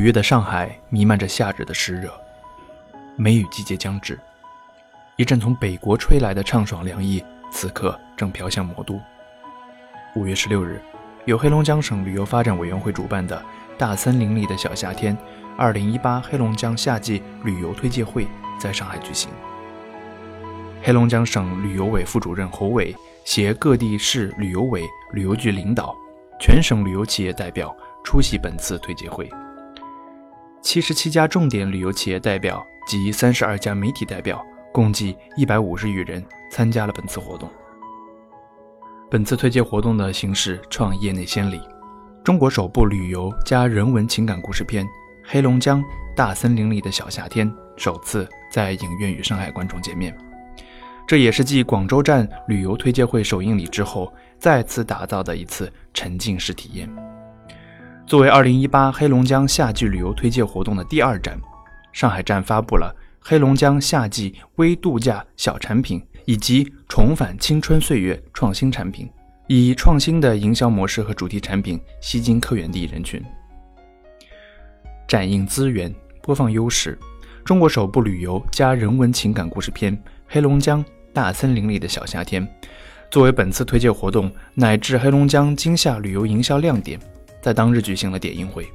五月的上海弥漫着夏日的湿热，梅雨季节将至，一阵从北国吹来的畅爽凉意，此刻正飘向魔都。五月十六日，由黑龙江省旅游发展委员会主办的“大森林里的小夏天”二零一八黑龙江夏季旅游推介会在上海举行。黑龙江省旅游委副主任侯伟携各地市旅游委、旅游局领导、全省旅游企业代表出席本次推介会。七十七家重点旅游企业代表及三十二家媒体代表，共计一百五十余人参加了本次活动。本次推介活动的形式创业内先例，中国首部旅游加人文情感故事片《黑龙江大森林里的小夏天》首次在影院与上海观众见面。这也是继广州站旅游推介会首映礼之后，再次打造的一次沉浸式体验。作为2018黑龙江夏季旅游推介活动的第二站，上海站发布了黑龙江夏季微度假小产品以及重返青春岁月创新产品，以创新的营销模式和主题产品吸金客源地人群。展映资源，播放优势，中国首部旅游加人文情感故事片《黑龙江》。大森林里的小夏天，作为本次推介活动乃至黑龙江今夏旅游营销亮点，在当日举行了点映会。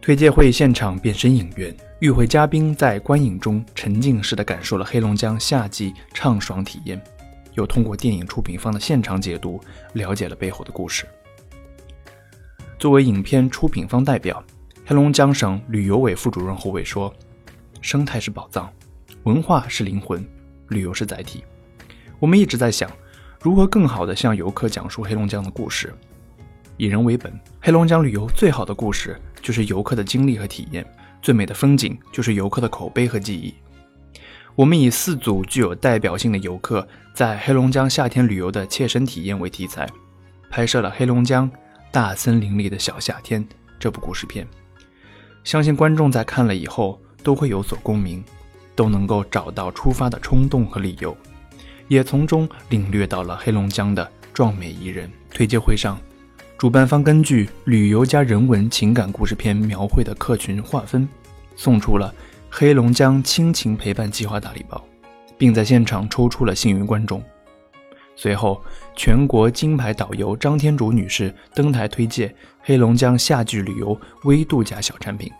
推介会现场变身影院，与会嘉宾在观影中沉浸式的感受了黑龙江夏季畅爽体验，又通过电影出品方的现场解读，了解了背后的故事。作为影片出品方代表，黑龙江省旅游委副主任侯伟说：“生态是宝藏，文化是灵魂。”旅游是载体，我们一直在想，如何更好地向游客讲述黑龙江的故事。以人为本，黑龙江旅游最好的故事就是游客的经历和体验，最美的风景就是游客的口碑和记忆。我们以四组具有代表性的游客在黑龙江夏天旅游的切身体验为题材，拍摄了《黑龙江大森林里的小夏天》这部故事片。相信观众在看了以后都会有所共鸣。都能够找到出发的冲动和理由，也从中领略到了黑龙江的壮美宜人。推介会上，主办方根据旅游加人文情感故事片描绘的客群划分，送出了黑龙江亲情陪伴计划大礼包，并在现场抽出了幸运观众。随后，全国金牌导游张天竺女士登台推介黑龙江夏季旅游微度假小产品。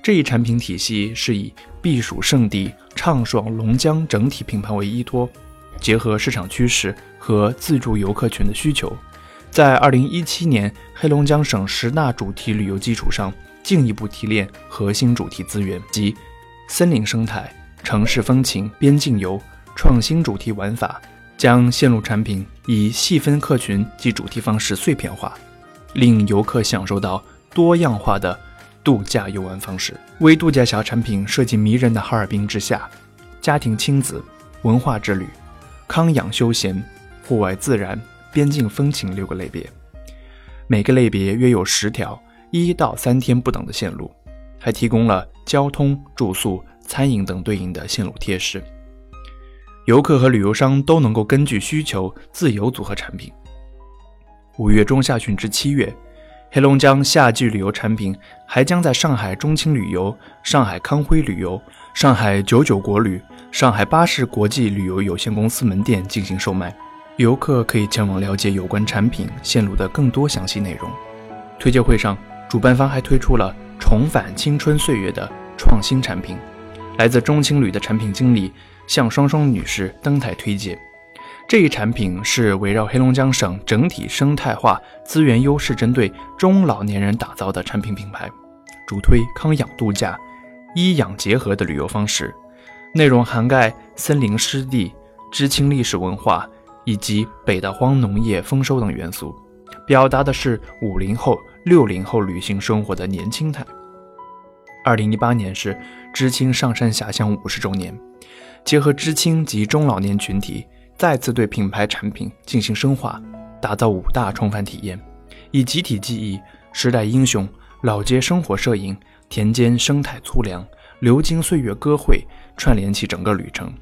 这一产品体系是以避暑胜地畅爽龙江整体品牌为依托，结合市场趋势和自助游客群的需求，在二零一七年黑龙江省十大主题旅游基础上，进一步提炼核心主题资源及森林生态、城市风情、边境游创新主题玩法，将线路产品以细分客群及主题方式碎片化，令游客享受到多样化的。度假游玩方式，为度假小产品设计迷人的哈尔滨之夏、家庭亲子、文化之旅、康养休闲、户外自然、边境风情六个类别，每个类别约有十条一到三天不等的线路，还提供了交通、住宿、餐饮等对应的线路贴士，游客和旅游商都能够根据需求自由组合产品。五月中下旬至七月。黑龙江夏季旅游产品还将在上海中青旅游、上海康辉旅游、上海九九国旅、上海巴士国际旅游有限公司门店进行售卖，游客可以前往了解有关产品线路的更多详细内容。推介会上，主办方还推出了重返青春岁月的创新产品，来自中青旅的产品经理向双双女士登台推介。这一产品是围绕黑龙江省整体生态化资源优势，针对中老年人打造的产品品牌，主推康养度假、医养结合的旅游方式，内容涵盖森林湿地、知青历史文化以及北大荒农业丰收等元素，表达的是五零后、六零后旅行生活的年轻态。二零一八年是知青上山下乡五十周年，结合知青及中老年群体。再次对品牌产品进行深化，打造五大重返体验，以集体记忆、时代英雄、老街生活摄影、田间生态粗粮、流金岁月歌会串联起整个旅程，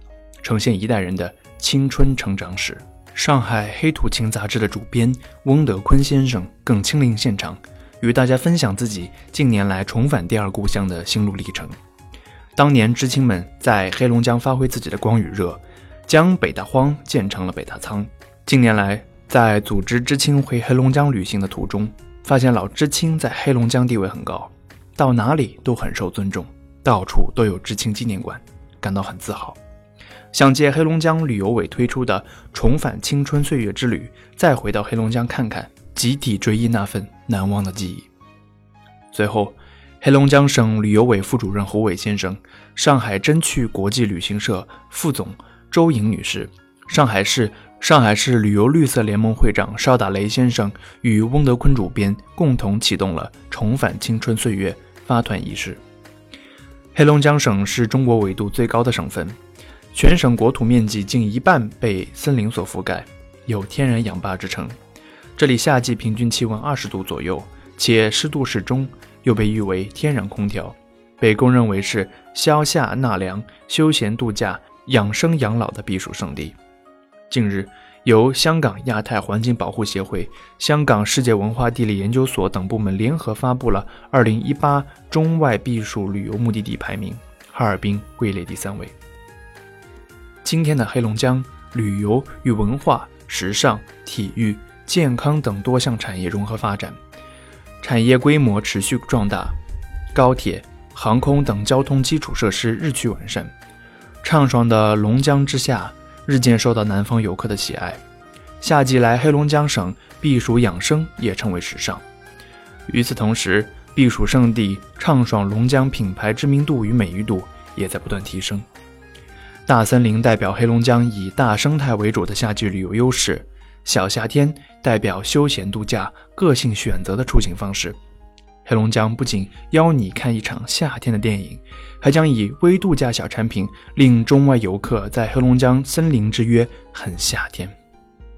呈现一代人的青春成长史。上海黑土情杂志的主编翁德坤先生更亲临现场，与大家分享自己近年来重返第二故乡的心路历程。当年知青们在黑龙江发挥自己的光与热，将北大荒建成了北大仓。近年来，在组织知青回黑龙江旅行的途中，发现老知青在黑龙江地位很高，到哪里都很受尊重，到处都有知青纪念馆，感到很自豪。想借黑龙江旅游委推出的“重返青春岁月之旅”，再回到黑龙江看看，集体追忆那份难忘的记忆。最后，黑龙江省旅游委副主任胡伟先生、上海真趣国际旅行社副总周颖女士、上海市上海市旅游绿色联盟会长邵大雷先生与翁德坤主编共同启动了“重返青春岁月”发团仪式。黑龙江省是中国纬度最高的省份。全省国土面积近一半被森林所覆盖，有天然氧吧之称。这里夏季平均气温二十度左右，且湿度适中，又被誉为天然空调，被公认为是消夏纳凉、休闲度假、养生养老的避暑胜地。近日，由香港亚太环境保护协会、香港世界文化地理研究所等部门联合发布了二零一八中外避暑旅游目的地排名，哈尔滨位列第三位。今天的黑龙江，旅游与文化、时尚、体育、健康等多项产业融合发展，产业规模持续壮大，高铁、航空等交通基础设施日趋完善，畅爽的龙江之夏日渐受到南方游客的喜爱。夏季来黑龙江省避暑养生也成为时尚。与此同时，避暑胜地畅爽龙江品牌知名度与美誉度也在不断提升。大森林代表黑龙江以大生态为主的夏季旅游优势，小夏天代表休闲度假、个性选择的出行方式。黑龙江不仅邀你看一场夏天的电影，还将以微度假小产品令中外游客在黑龙江森林之约很夏天。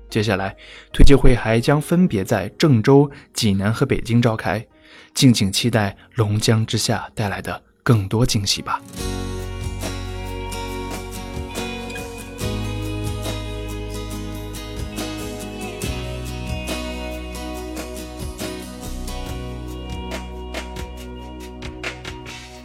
接下来，推介会还将分别在郑州、济南和北京召开，敬请期待龙江之夏带来的更多惊喜吧。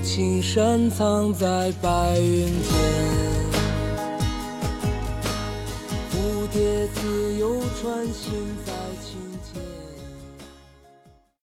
青山藏在白云间，蝴蝶自由穿行在青。